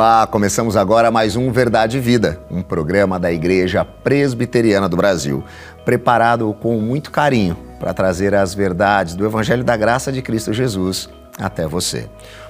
Olá, começamos agora mais um Verdade e Vida, um programa da Igreja Presbiteriana do Brasil, preparado com muito carinho para trazer as verdades do Evangelho da Graça de Cristo Jesus até você.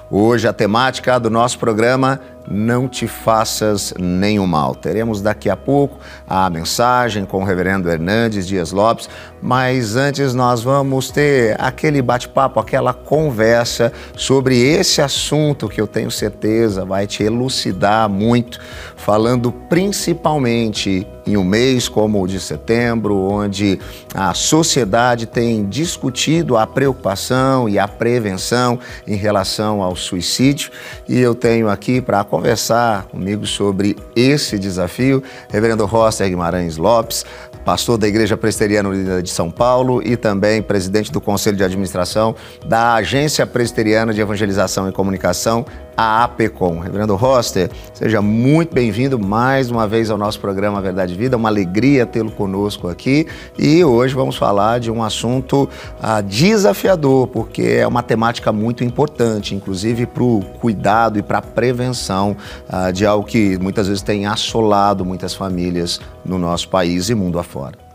Hoje a temática do nosso programa não te faças nenhum mal. Teremos daqui a pouco a mensagem com o reverendo Hernandes Dias Lopes, mas antes nós vamos ter aquele bate-papo, aquela conversa sobre esse assunto que eu tenho certeza vai te elucidar muito, falando principalmente em um mês como o de setembro, onde a sociedade tem discutido a preocupação e a prevenção em relação ao suicídio, e eu tenho aqui para conversar comigo sobre esse desafio, Reverendo Roster Guimarães Lopes, pastor da Igreja Presbiteriana de São Paulo e também presidente do Conselho de Administração da Agência Presbiteriana de Evangelização e Comunicação, a APECOM. Reverendo Roster, seja muito bem-vindo mais uma vez ao nosso programa Verdade e Vida. Uma alegria tê-lo conosco aqui e hoje vamos falar de um assunto ah, desafiador, porque é uma temática muito importante, inclusive para o cuidado e para a prevenção ah, de algo que muitas vezes tem assolado muitas famílias no nosso país e mundo afora.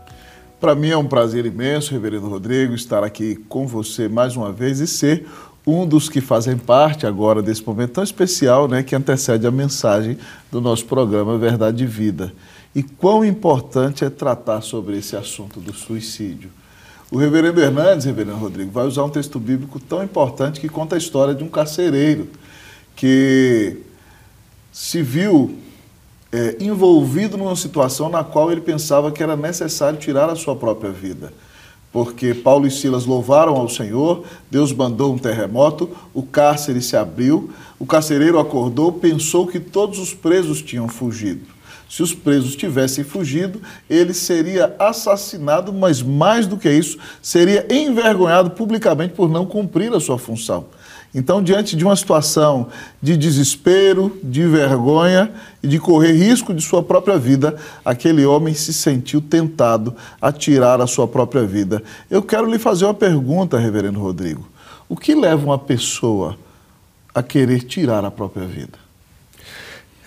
Para mim é um prazer imenso, Reverendo Rodrigo, estar aqui com você mais uma vez e ser um dos que fazem parte agora desse momento tão especial, né, que antecede a mensagem do nosso programa Verdade e Vida. E quão importante é tratar sobre esse assunto do suicídio. O reverendo Hernandes, reverendo Rodrigo, vai usar um texto bíblico tão importante que conta a história de um carcereiro que se viu é, envolvido numa situação na qual ele pensava que era necessário tirar a sua própria vida porque Paulo e Silas louvaram ao Senhor, Deus mandou um terremoto, o cárcere se abriu, o carcereiro acordou, pensou que todos os presos tinham fugido. Se os presos tivessem fugido, ele seria assassinado, mas mais do que isso, seria envergonhado publicamente por não cumprir a sua função. Então, diante de uma situação de desespero, de vergonha e de correr risco de sua própria vida, aquele homem se sentiu tentado a tirar a sua própria vida. Eu quero lhe fazer uma pergunta, Reverendo Rodrigo. O que leva uma pessoa a querer tirar a própria vida?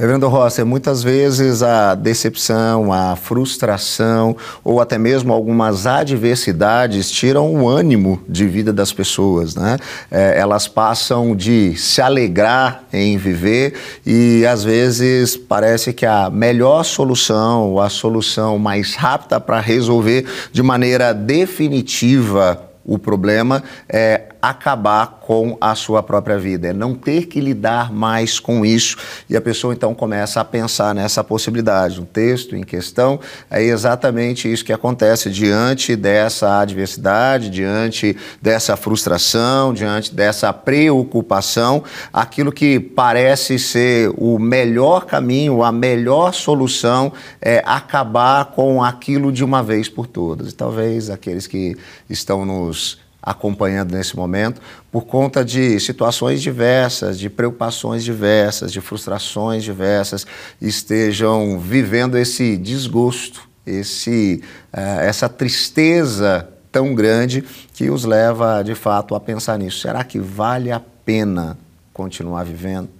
Reverendo Rossi, muitas vezes a decepção, a frustração ou até mesmo algumas adversidades tiram o ânimo de vida das pessoas, né? É, elas passam de se alegrar em viver e às vezes parece que a melhor solução, a solução mais rápida para resolver de maneira definitiva o problema é acabar com a sua própria vida, é não ter que lidar mais com isso. E a pessoa então começa a pensar nessa possibilidade. O texto em questão é exatamente isso que acontece diante dessa adversidade, diante dessa frustração, diante dessa preocupação, aquilo que parece ser o melhor caminho, a melhor solução é acabar com aquilo de uma vez por todas. E talvez aqueles que estão nos acompanhando nesse momento, por conta de situações diversas, de preocupações diversas, de frustrações diversas, estejam vivendo esse desgosto, esse, uh, essa tristeza tão grande que os leva de fato a pensar nisso. Será que vale a pena continuar vivendo?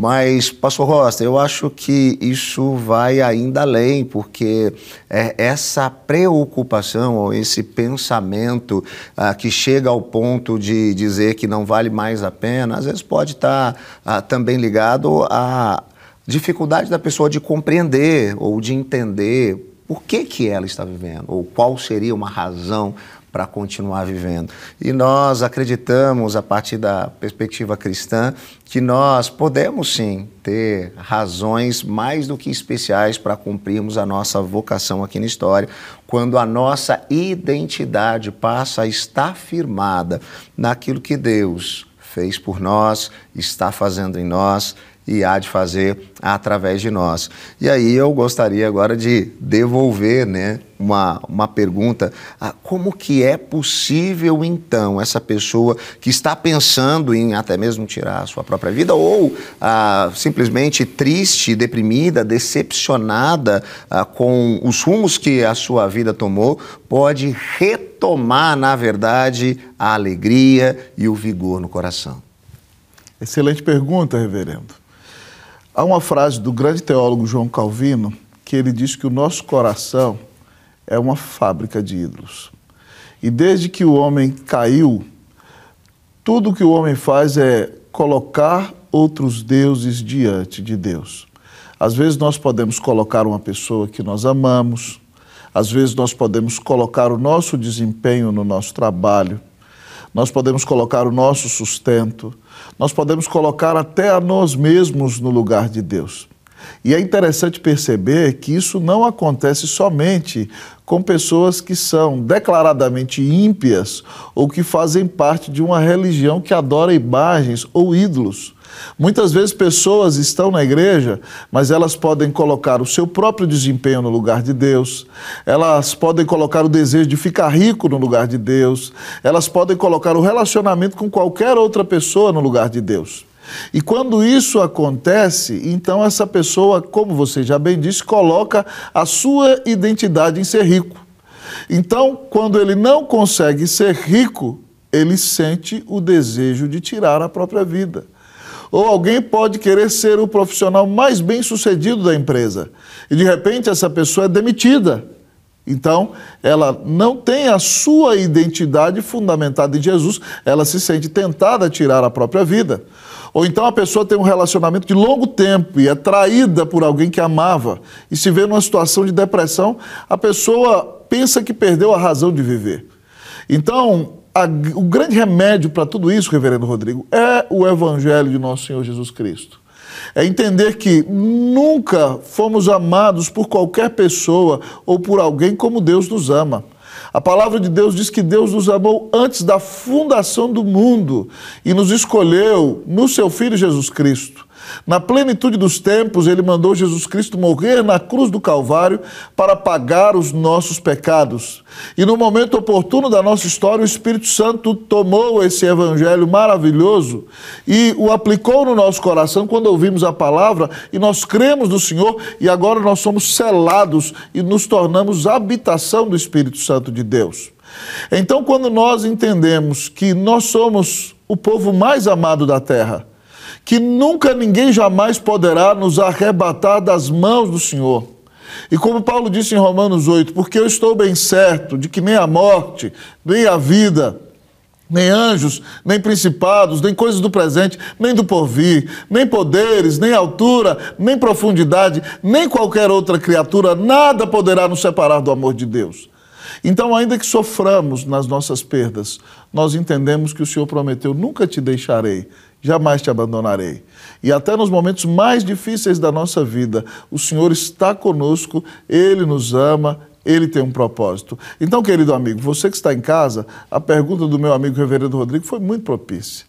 Mas, pastor Rosta, eu acho que isso vai ainda além, porque é essa preocupação ou esse pensamento ah, que chega ao ponto de dizer que não vale mais a pena, às vezes pode estar ah, também ligado à dificuldade da pessoa de compreender ou de entender por que, que ela está vivendo, ou qual seria uma razão para continuar vivendo. E nós acreditamos, a partir da perspectiva cristã, que nós podemos sim ter razões mais do que especiais para cumprirmos a nossa vocação aqui na história, quando a nossa identidade passa a estar firmada naquilo que Deus fez por nós, está fazendo em nós e há de fazer através de nós. E aí eu gostaria agora de devolver né, uma, uma pergunta: ah, como que é possível então essa pessoa que está pensando em até mesmo tirar a sua própria vida ou ah, simplesmente triste, deprimida, decepcionada ah, com os rumos que a sua vida tomou, pode retomar, na verdade, a alegria e o vigor no coração? Excelente pergunta, reverendo. Há uma frase do grande teólogo João Calvino que ele diz que o nosso coração é uma fábrica de ídolos. E desde que o homem caiu, tudo que o homem faz é colocar outros deuses diante de Deus. Às vezes nós podemos colocar uma pessoa que nós amamos, às vezes nós podemos colocar o nosso desempenho no nosso trabalho, nós podemos colocar o nosso sustento, nós podemos colocar até a nós mesmos no lugar de Deus. E é interessante perceber que isso não acontece somente com pessoas que são declaradamente ímpias ou que fazem parte de uma religião que adora imagens ou ídolos. Muitas vezes pessoas estão na igreja, mas elas podem colocar o seu próprio desempenho no lugar de Deus, elas podem colocar o desejo de ficar rico no lugar de Deus, elas podem colocar o relacionamento com qualquer outra pessoa no lugar de Deus. E quando isso acontece, então essa pessoa, como você já bem disse, coloca a sua identidade em ser rico. Então, quando ele não consegue ser rico, ele sente o desejo de tirar a própria vida. Ou alguém pode querer ser o profissional mais bem sucedido da empresa e de repente essa pessoa é demitida. Então, ela não tem a sua identidade fundamentada em Jesus, ela se sente tentada a tirar a própria vida. Ou então a pessoa tem um relacionamento de longo tempo e é traída por alguém que amava e se vê numa situação de depressão, a pessoa pensa que perdeu a razão de viver. Então, a, o grande remédio para tudo isso, reverendo Rodrigo, é o Evangelho de nosso Senhor Jesus Cristo. É entender que nunca fomos amados por qualquer pessoa ou por alguém como Deus nos ama. A palavra de Deus diz que Deus nos amou antes da fundação do mundo e nos escolheu no seu Filho Jesus Cristo. Na plenitude dos tempos, ele mandou Jesus Cristo morrer na cruz do Calvário para pagar os nossos pecados. E no momento oportuno da nossa história, o Espírito Santo tomou esse evangelho maravilhoso e o aplicou no nosso coração quando ouvimos a palavra e nós cremos no Senhor e agora nós somos selados e nos tornamos habitação do Espírito Santo de Deus. Então, quando nós entendemos que nós somos o povo mais amado da terra, que nunca ninguém jamais poderá nos arrebatar das mãos do Senhor. E como Paulo disse em Romanos 8, porque eu estou bem certo de que nem a morte, nem a vida, nem anjos, nem principados, nem coisas do presente, nem do porvir, nem poderes, nem altura, nem profundidade, nem qualquer outra criatura, nada poderá nos separar do amor de Deus. Então, ainda que soframos nas nossas perdas, nós entendemos que o Senhor prometeu: nunca te deixarei, jamais te abandonarei. E até nos momentos mais difíceis da nossa vida, o Senhor está conosco, Ele nos ama, Ele tem um propósito. Então, querido amigo, você que está em casa, a pergunta do meu amigo Reverendo Rodrigo foi muito propícia.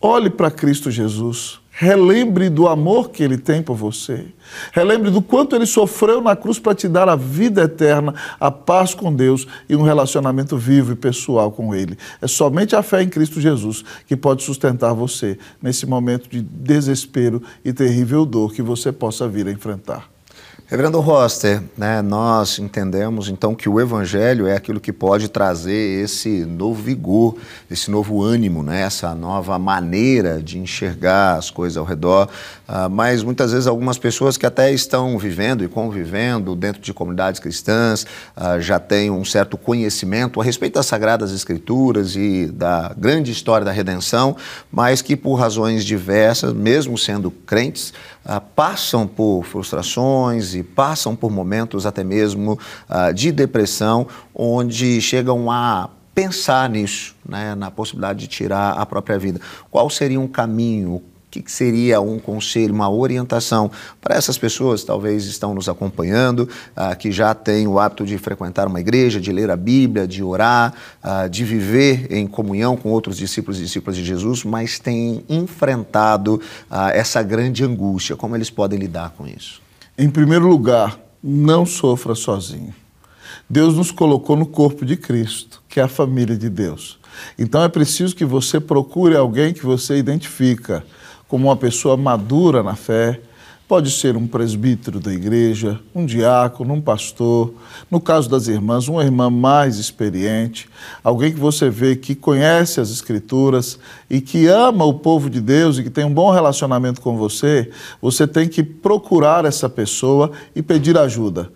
Olhe para Cristo Jesus Relembre do amor que ele tem por você. Relembre do quanto ele sofreu na cruz para te dar a vida eterna, a paz com Deus e um relacionamento vivo e pessoal com Ele. É somente a fé em Cristo Jesus que pode sustentar você nesse momento de desespero e terrível dor que você possa vir a enfrentar. Reverendo Roster, né, nós entendemos então que o Evangelho é aquilo que pode trazer esse novo vigor, esse novo ânimo, né, essa nova maneira de enxergar as coisas ao redor. Uh, mas muitas vezes algumas pessoas que até estão vivendo e convivendo dentro de comunidades cristãs uh, já têm um certo conhecimento a respeito das Sagradas Escrituras e da grande história da redenção, mas que por razões diversas, mesmo sendo crentes, uh, passam por frustrações e passam por momentos até mesmo uh, de depressão, onde chegam a pensar nisso, né, na possibilidade de tirar a própria vida. Qual seria um caminho? O que seria um conselho, uma orientação para essas pessoas que talvez estão nos acompanhando, uh, que já têm o hábito de frequentar uma igreja, de ler a Bíblia, de orar, uh, de viver em comunhão com outros discípulos e discípulas de Jesus, mas têm enfrentado essa grande angústia? Como eles podem lidar com isso? Em primeiro lugar, não sofra sozinho. Deus nos colocou no corpo de Cristo, que é a família de Deus. Então é preciso que você procure alguém que você identifica como uma pessoa madura na fé, Pode ser um presbítero da igreja, um diácono, um pastor, no caso das irmãs, uma irmã mais experiente, alguém que você vê que conhece as Escrituras e que ama o povo de Deus e que tem um bom relacionamento com você, você tem que procurar essa pessoa e pedir ajuda.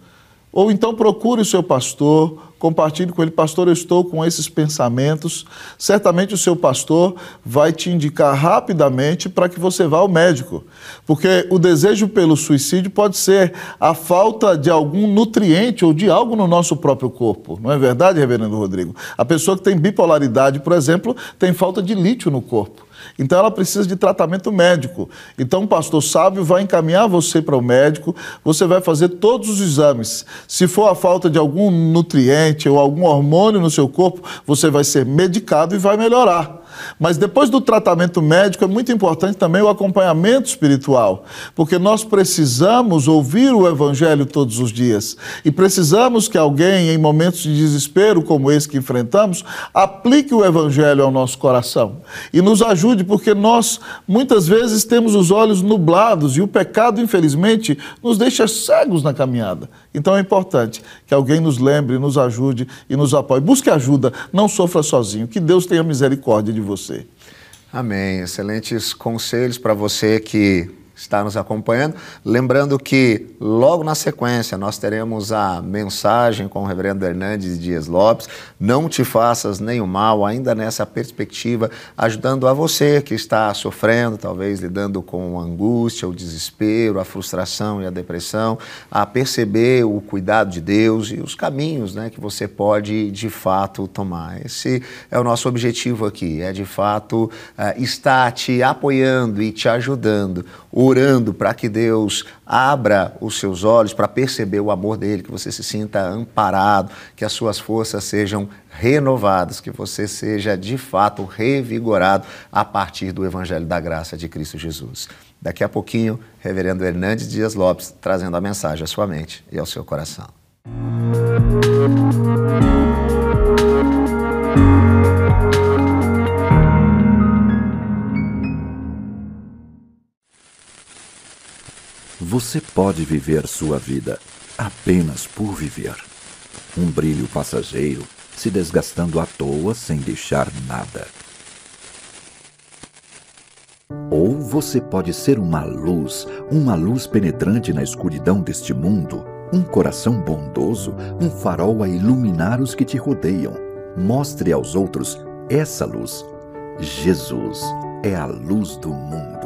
Ou então procure o seu pastor, compartilhe com ele, pastor, eu estou com esses pensamentos. Certamente o seu pastor vai te indicar rapidamente para que você vá ao médico. Porque o desejo pelo suicídio pode ser a falta de algum nutriente ou de algo no nosso próprio corpo. Não é verdade, reverendo Rodrigo? A pessoa que tem bipolaridade, por exemplo, tem falta de lítio no corpo. Então ela precisa de tratamento médico. Então um pastor sábio vai encaminhar você para o médico, você vai fazer todos os exames. Se for a falta de algum nutriente ou algum hormônio no seu corpo, você vai ser medicado e vai melhorar. Mas depois do tratamento médico é muito importante também o acompanhamento espiritual, porque nós precisamos ouvir o Evangelho todos os dias e precisamos que alguém, em momentos de desespero como esse que enfrentamos, aplique o Evangelho ao nosso coração e nos ajude, porque nós muitas vezes temos os olhos nublados e o pecado, infelizmente, nos deixa cegos na caminhada. Então é importante que alguém nos lembre, nos ajude e nos apoie. Busque ajuda, não sofra sozinho. Que Deus tenha misericórdia de você. Amém. Excelentes conselhos para você que está nos acompanhando. Lembrando que logo na sequência nós teremos a mensagem com o reverendo Hernandes Dias Lopes. Não te faças nenhum mal, ainda nessa perspectiva, ajudando a você que está sofrendo, talvez lidando com a angústia, o desespero, a frustração e a depressão, a perceber o cuidado de Deus e os caminhos né, que você pode de fato tomar. Esse é o nosso objetivo aqui, é de fato eh, estar te apoiando e te ajudando orando para que Deus abra os seus olhos para perceber o amor dele, que você se sinta amparado, que as suas forças sejam renovadas, que você seja de fato revigorado a partir do Evangelho da Graça de Cristo Jesus. Daqui a pouquinho, Reverendo Hernandes Dias Lopes trazendo a mensagem à sua mente e ao seu coração. Você pode viver sua vida apenas por viver. Um brilho passageiro se desgastando à toa sem deixar nada. Ou você pode ser uma luz, uma luz penetrante na escuridão deste mundo, um coração bondoso, um farol a iluminar os que te rodeiam. Mostre aos outros essa luz. Jesus é a luz do mundo.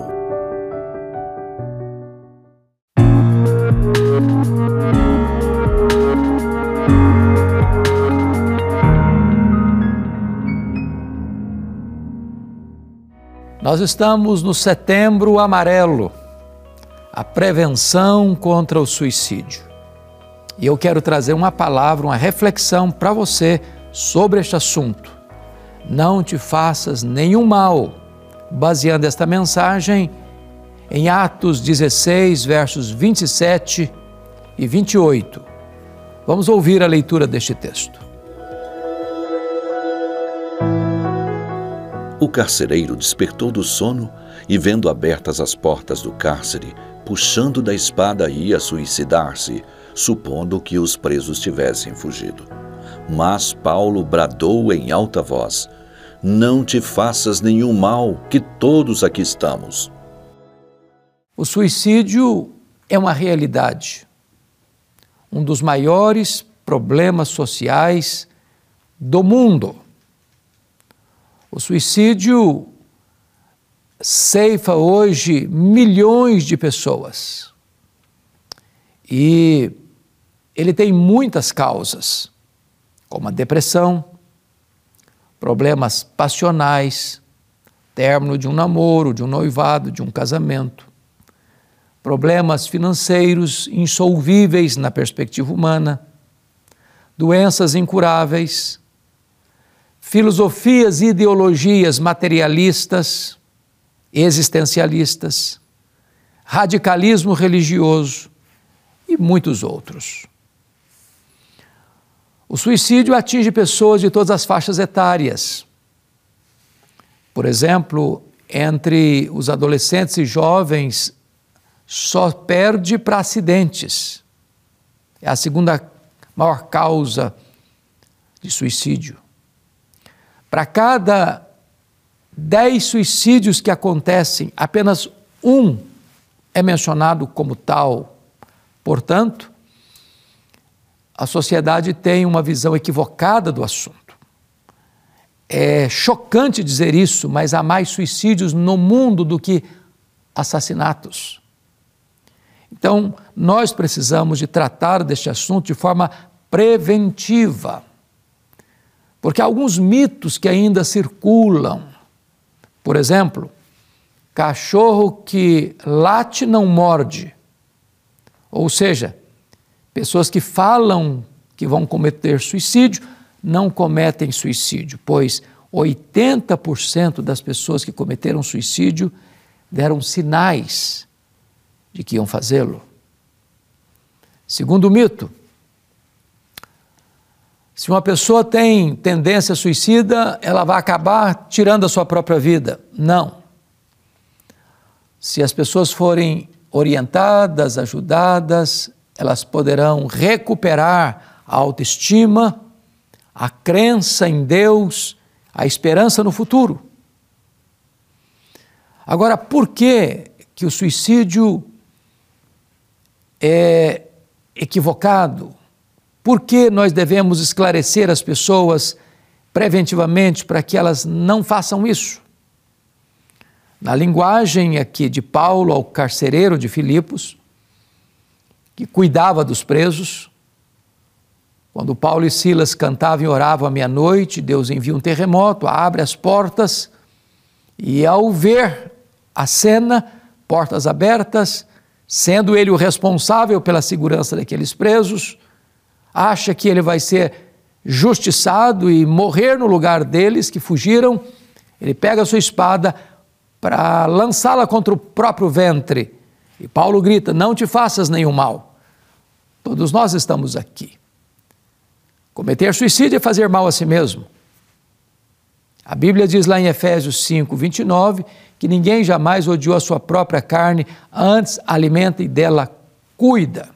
Nós estamos no Setembro Amarelo, a prevenção contra o suicídio. E eu quero trazer uma palavra, uma reflexão para você sobre este assunto. Não te faças nenhum mal, baseando esta mensagem em Atos 16, versos 27 e 28. Vamos ouvir a leitura deste texto. O carcereiro despertou do sono e, vendo abertas as portas do cárcere, puxando da espada ia suicidar-se, supondo que os presos tivessem fugido. Mas Paulo bradou em alta voz: Não te faças nenhum mal, que todos aqui estamos. O suicídio é uma realidade, um dos maiores problemas sociais do mundo. O suicídio ceifa hoje milhões de pessoas. E ele tem muitas causas, como a depressão, problemas passionais, término de um namoro, de um noivado, de um casamento, problemas financeiros insolvíveis na perspectiva humana, doenças incuráveis, filosofias e ideologias materialistas, existencialistas, radicalismo religioso e muitos outros. O suicídio atinge pessoas de todas as faixas etárias. Por exemplo, entre os adolescentes e jovens só perde para acidentes. É a segunda maior causa de suicídio. Para cada dez suicídios que acontecem, apenas um é mencionado como tal. Portanto, a sociedade tem uma visão equivocada do assunto. É chocante dizer isso, mas há mais suicídios no mundo do que assassinatos. Então, nós precisamos de tratar deste assunto de forma preventiva. Porque há alguns mitos que ainda circulam. Por exemplo, cachorro que late não morde. Ou seja, pessoas que falam que vão cometer suicídio não cometem suicídio, pois 80% das pessoas que cometeram suicídio deram sinais de que iam fazê-lo. Segundo mito, se uma pessoa tem tendência suicida, ela vai acabar tirando a sua própria vida. Não. Se as pessoas forem orientadas, ajudadas, elas poderão recuperar a autoestima a crença em Deus, a esperança no futuro. Agora, por que, que o suicídio é equivocado? Por que nós devemos esclarecer as pessoas preventivamente para que elas não façam isso? Na linguagem aqui de Paulo ao carcereiro de Filipos, que cuidava dos presos, quando Paulo e Silas cantavam e oravam à meia-noite, Deus envia um terremoto, abre as portas e, ao ver a cena, portas abertas, sendo ele o responsável pela segurança daqueles presos, acha que ele vai ser justiçado e morrer no lugar deles que fugiram. Ele pega a sua espada para lançá-la contra o próprio ventre. E Paulo grita: Não te faças nenhum mal. Todos nós estamos aqui. Cometer suicídio é fazer mal a si mesmo. A Bíblia diz lá em Efésios 5, 29, que ninguém jamais odiou a sua própria carne, antes alimenta e dela cuida.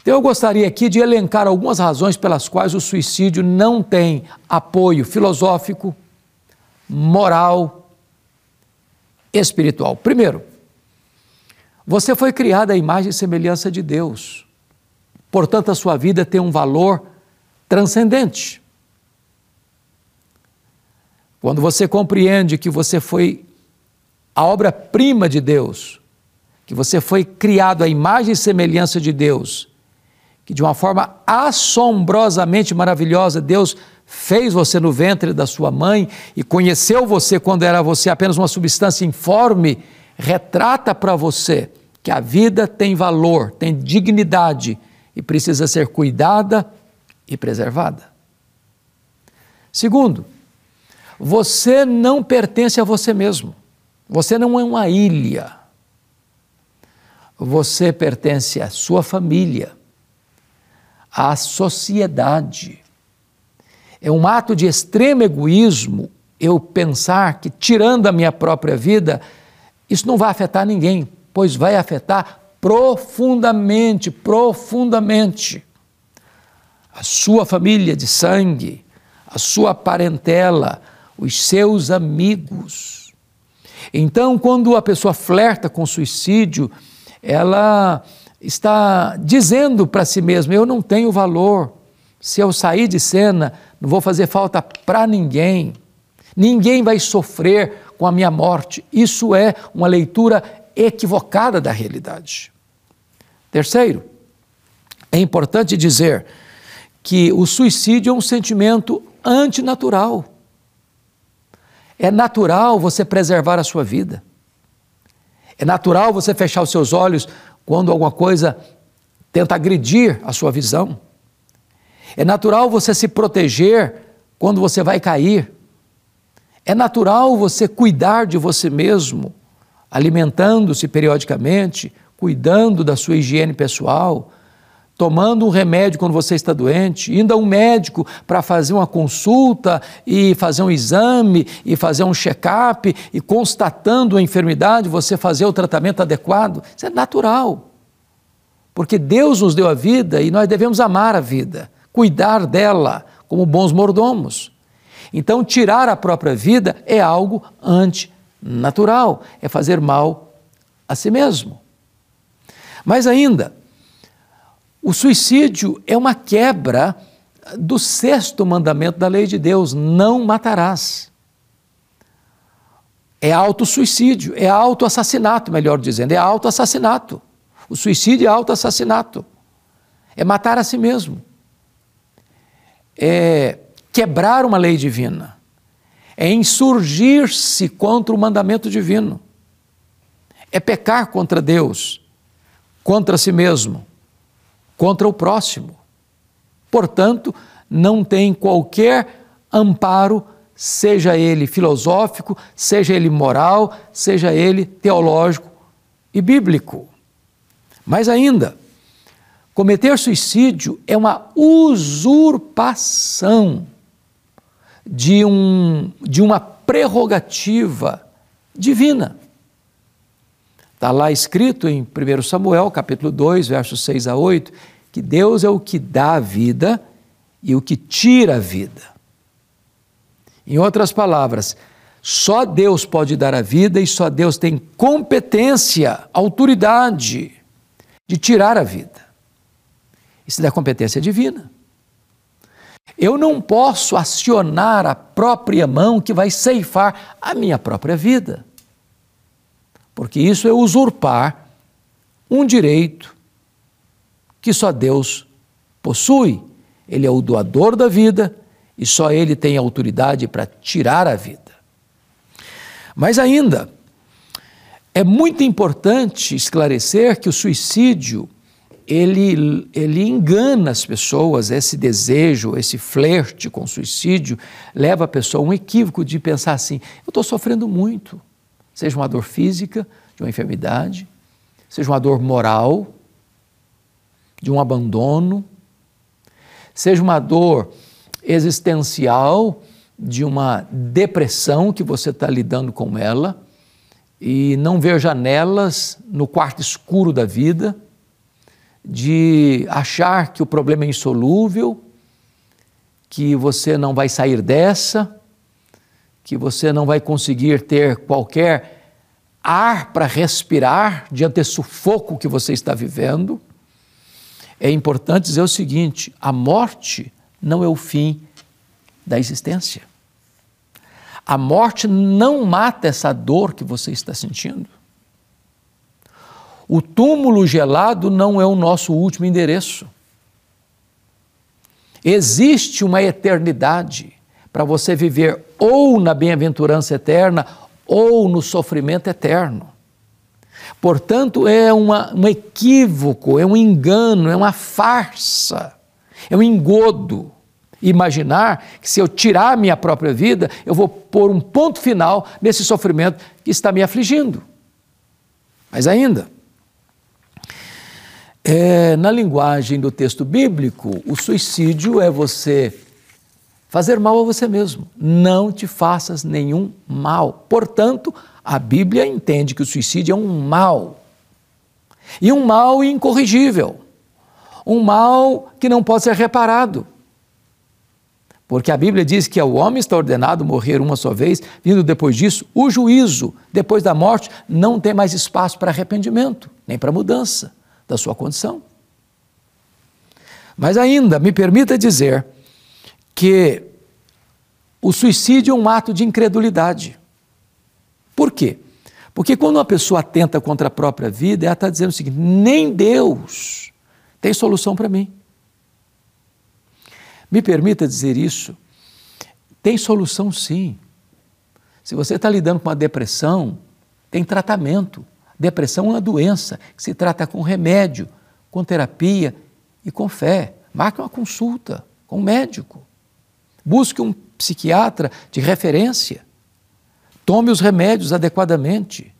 Então eu gostaria aqui de elencar algumas razões pelas quais o suicídio não tem apoio filosófico, moral, espiritual. Primeiro, você foi criado à imagem e semelhança de Deus. Portanto, a sua vida tem um valor transcendente. Quando você compreende que você foi a obra-prima de Deus, que você foi criado à imagem e semelhança de Deus, que de uma forma assombrosamente maravilhosa Deus fez você no ventre da sua mãe e conheceu você quando era você apenas uma substância informe, retrata para você que a vida tem valor, tem dignidade e precisa ser cuidada e preservada. Segundo, você não pertence a você mesmo. Você não é uma ilha. Você pertence à sua família, à sociedade. É um ato de extremo egoísmo eu pensar que, tirando a minha própria vida, isso não vai afetar ninguém, pois vai afetar profundamente, profundamente a sua família de sangue, a sua parentela, os seus amigos. Então, quando a pessoa flerta com suicídio, ela está dizendo para si mesma: eu não tenho valor. Se eu sair de cena, não vou fazer falta para ninguém. Ninguém vai sofrer com a minha morte. Isso é uma leitura equivocada da realidade. Terceiro, é importante dizer que o suicídio é um sentimento antinatural. É natural você preservar a sua vida. É natural você fechar os seus olhos quando alguma coisa tenta agredir a sua visão. É natural você se proteger quando você vai cair. É natural você cuidar de você mesmo alimentando-se periodicamente, cuidando da sua higiene pessoal, tomando um remédio quando você está doente, indo a um médico para fazer uma consulta e fazer um exame e fazer um check-up e constatando a enfermidade, você fazer o tratamento adequado. Isso é natural. Porque Deus nos deu a vida e nós devemos amar a vida, cuidar dela como bons mordomos. Então, tirar a própria vida é algo antinatural, é fazer mal a si mesmo. Mas ainda, o suicídio é uma quebra do sexto mandamento da lei de Deus: não matarás. É autossuicídio, é autoassassinato, melhor dizendo, é autoassassinato. O suicídio é autoassassinato. É matar a si mesmo. É quebrar uma lei divina. É insurgir-se contra o mandamento divino. É pecar contra Deus, contra si mesmo contra o próximo. Portanto, não tem qualquer amparo, seja ele filosófico, seja ele moral, seja ele teológico e bíblico. Mais ainda, cometer suicídio é uma usurpação de, um, de uma prerrogativa divina. Está lá escrito em 1 Samuel, capítulo 2, versos 6 a 8, que Deus é o que dá a vida e o que tira a vida. Em outras palavras, só Deus pode dar a vida e só Deus tem competência, autoridade de tirar a vida. Isso é competência divina. Eu não posso acionar a própria mão que vai ceifar a minha própria vida porque isso é usurpar um direito que só Deus possui. Ele é o doador da vida e só ele tem autoridade para tirar a vida. Mas ainda, é muito importante esclarecer que o suicídio ele, ele engana as pessoas, esse desejo, esse flerte com o suicídio, leva a pessoa a um equívoco de pensar assim: eu estou sofrendo muito seja uma dor física, de uma enfermidade, seja uma dor moral, de um abandono, seja uma dor existencial, de uma depressão que você está lidando com ela e não ver janelas no quarto escuro da vida, de achar que o problema é insolúvel, que você não vai sair dessa que você não vai conseguir ter qualquer ar para respirar diante desse sufoco que você está vivendo. É importante dizer o seguinte: a morte não é o fim da existência. A morte não mata essa dor que você está sentindo. O túmulo gelado não é o nosso último endereço. Existe uma eternidade para você viver ou na bem-aventurança eterna ou no sofrimento eterno. Portanto, é uma, um equívoco, é um engano, é uma farsa, é um engodo. Imaginar que se eu tirar a minha própria vida, eu vou pôr um ponto final nesse sofrimento que está me afligindo. Mas ainda, é, na linguagem do texto bíblico, o suicídio é você fazer mal a você mesmo. Não te faças nenhum mal. Portanto, a Bíblia entende que o suicídio é um mal. E um mal incorrigível. Um mal que não pode ser reparado. Porque a Bíblia diz que o homem está ordenado morrer uma só vez, vindo depois disso o juízo. Depois da morte, não tem mais espaço para arrependimento, nem para mudança da sua condição. Mas ainda, me permita dizer que o suicídio é um ato de incredulidade. Por quê? Porque quando uma pessoa atenta contra a própria vida, ela está dizendo o seguinte: nem Deus tem solução para mim. Me permita dizer isso. Tem solução sim. Se você está lidando com uma depressão, tem tratamento. Depressão é uma doença que se trata com remédio, com terapia e com fé. Marque uma consulta com um médico. Busque um psiquiatra de referência. Tome os remédios adequadamente.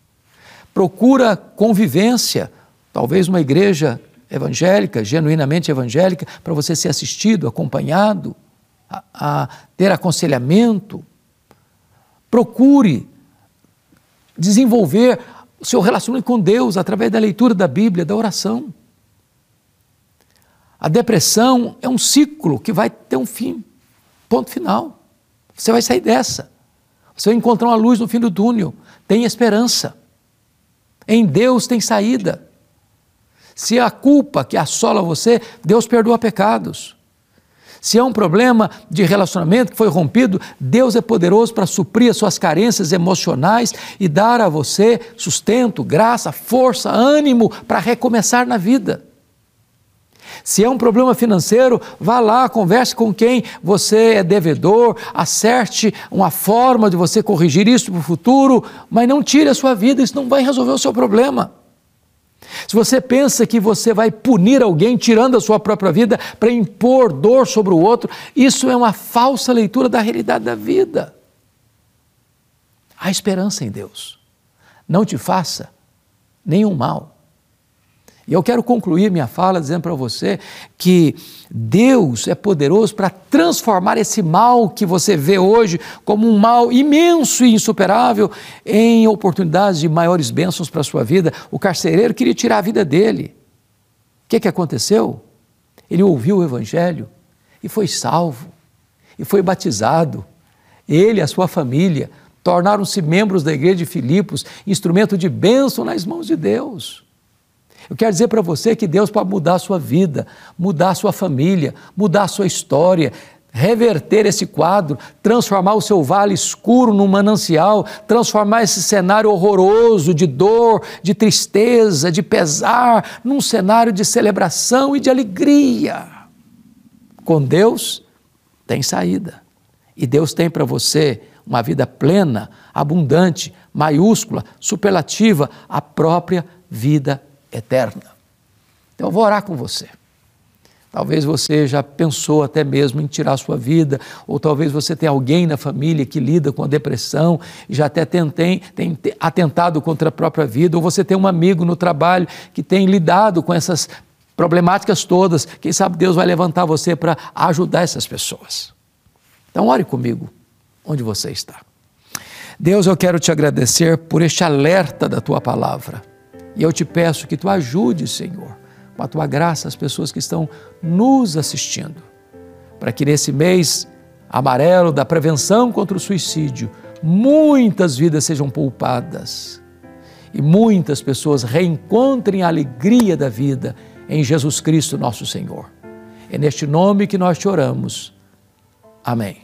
Procura convivência, talvez uma igreja evangélica, genuinamente evangélica, para você ser assistido, acompanhado, a, a ter aconselhamento. Procure desenvolver o seu relacionamento com Deus através da leitura da Bíblia, da oração. A depressão é um ciclo que vai ter um fim, ponto final. Você vai sair dessa. Você vai encontrar uma luz no fim do túnel. Tem esperança. Em Deus tem saída. Se a culpa que assola você, Deus perdoa pecados. Se é um problema de relacionamento que foi rompido, Deus é poderoso para suprir as suas carências emocionais e dar a você sustento, graça, força, ânimo para recomeçar na vida. Se é um problema financeiro, vá lá, converse com quem você é devedor, acerte uma forma de você corrigir isso para o futuro, mas não tire a sua vida, isso não vai resolver o seu problema. Se você pensa que você vai punir alguém tirando a sua própria vida para impor dor sobre o outro, isso é uma falsa leitura da realidade da vida. Há esperança em Deus. Não te faça nenhum mal. E eu quero concluir minha fala dizendo para você que Deus é poderoso para transformar esse mal que você vê hoje como um mal imenso e insuperável em oportunidades de maiores bênçãos para a sua vida. O carcereiro queria tirar a vida dele. O que, que aconteceu? Ele ouviu o Evangelho e foi salvo, e foi batizado. Ele e a sua família tornaram-se membros da igreja de Filipos, instrumento de bênção nas mãos de Deus. Eu quero dizer para você que Deus pode mudar a sua vida, mudar a sua família, mudar a sua história, reverter esse quadro, transformar o seu vale escuro num manancial, transformar esse cenário horroroso de dor, de tristeza, de pesar, num cenário de celebração e de alegria. Com Deus tem saída. E Deus tem para você uma vida plena, abundante, maiúscula, superlativa, a própria vida eterna. Então eu vou orar com você. Talvez você já pensou até mesmo em tirar sua vida, ou talvez você tenha alguém na família que lida com a depressão já até tem, tem atentado contra a própria vida, ou você tem um amigo no trabalho que tem lidado com essas problemáticas todas. Quem sabe Deus vai levantar você para ajudar essas pessoas. Então, ore comigo onde você está. Deus, eu quero te agradecer por este alerta da tua palavra. E eu te peço que tu ajude, Senhor, com a tua graça, as pessoas que estão nos assistindo, para que nesse mês amarelo da prevenção contra o suicídio, muitas vidas sejam poupadas e muitas pessoas reencontrem a alegria da vida em Jesus Cristo, nosso Senhor. É neste nome que nós te oramos. Amém.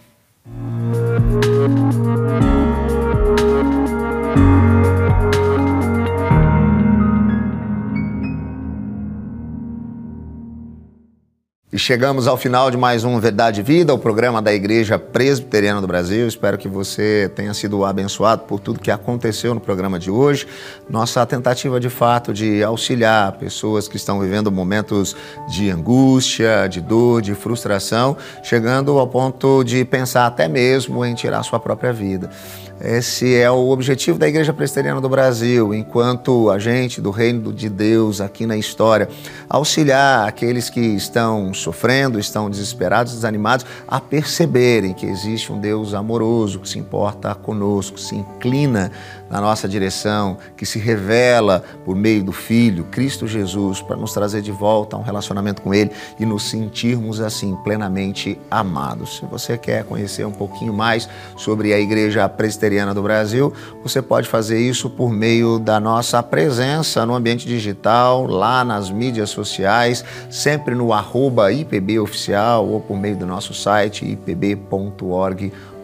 E chegamos ao final de mais um Verdade e Vida, o programa da Igreja Presbiteriana do Brasil. Espero que você tenha sido abençoado por tudo que aconteceu no programa de hoje. Nossa tentativa de fato de auxiliar pessoas que estão vivendo momentos de angústia, de dor, de frustração, chegando ao ponto de pensar até mesmo em tirar sua própria vida. Esse é o objetivo da Igreja Presbiteriana do Brasil, enquanto agente do reino de Deus aqui na história, auxiliar aqueles que estão sofrendo, estão desesperados, desanimados, a perceberem que existe um Deus amoroso que se importa conosco, se inclina na nossa direção, que se revela por meio do Filho, Cristo Jesus, para nos trazer de volta a um relacionamento com Ele e nos sentirmos assim plenamente amados. Se você quer conhecer um pouquinho mais sobre a Igreja Presbiteriana do Brasil, você pode fazer isso por meio da nossa presença no ambiente digital, lá nas mídias sociais, sempre no arroba IPBOficial ou por meio do nosso site ipb.org.br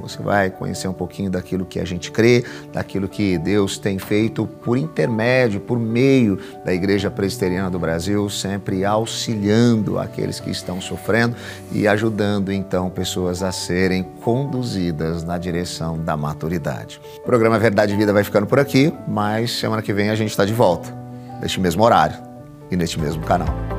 você vai conhecer um pouquinho daquilo que a gente crê, daquilo que Deus tem feito por intermédio, por meio da Igreja Presbiteriana do Brasil, sempre auxiliando aqueles que estão sofrendo e ajudando então pessoas a serem conduzidas na direção da maturidade. O programa Verdade e Vida vai ficando por aqui, mas semana que vem a gente está de volta, neste mesmo horário e neste mesmo canal.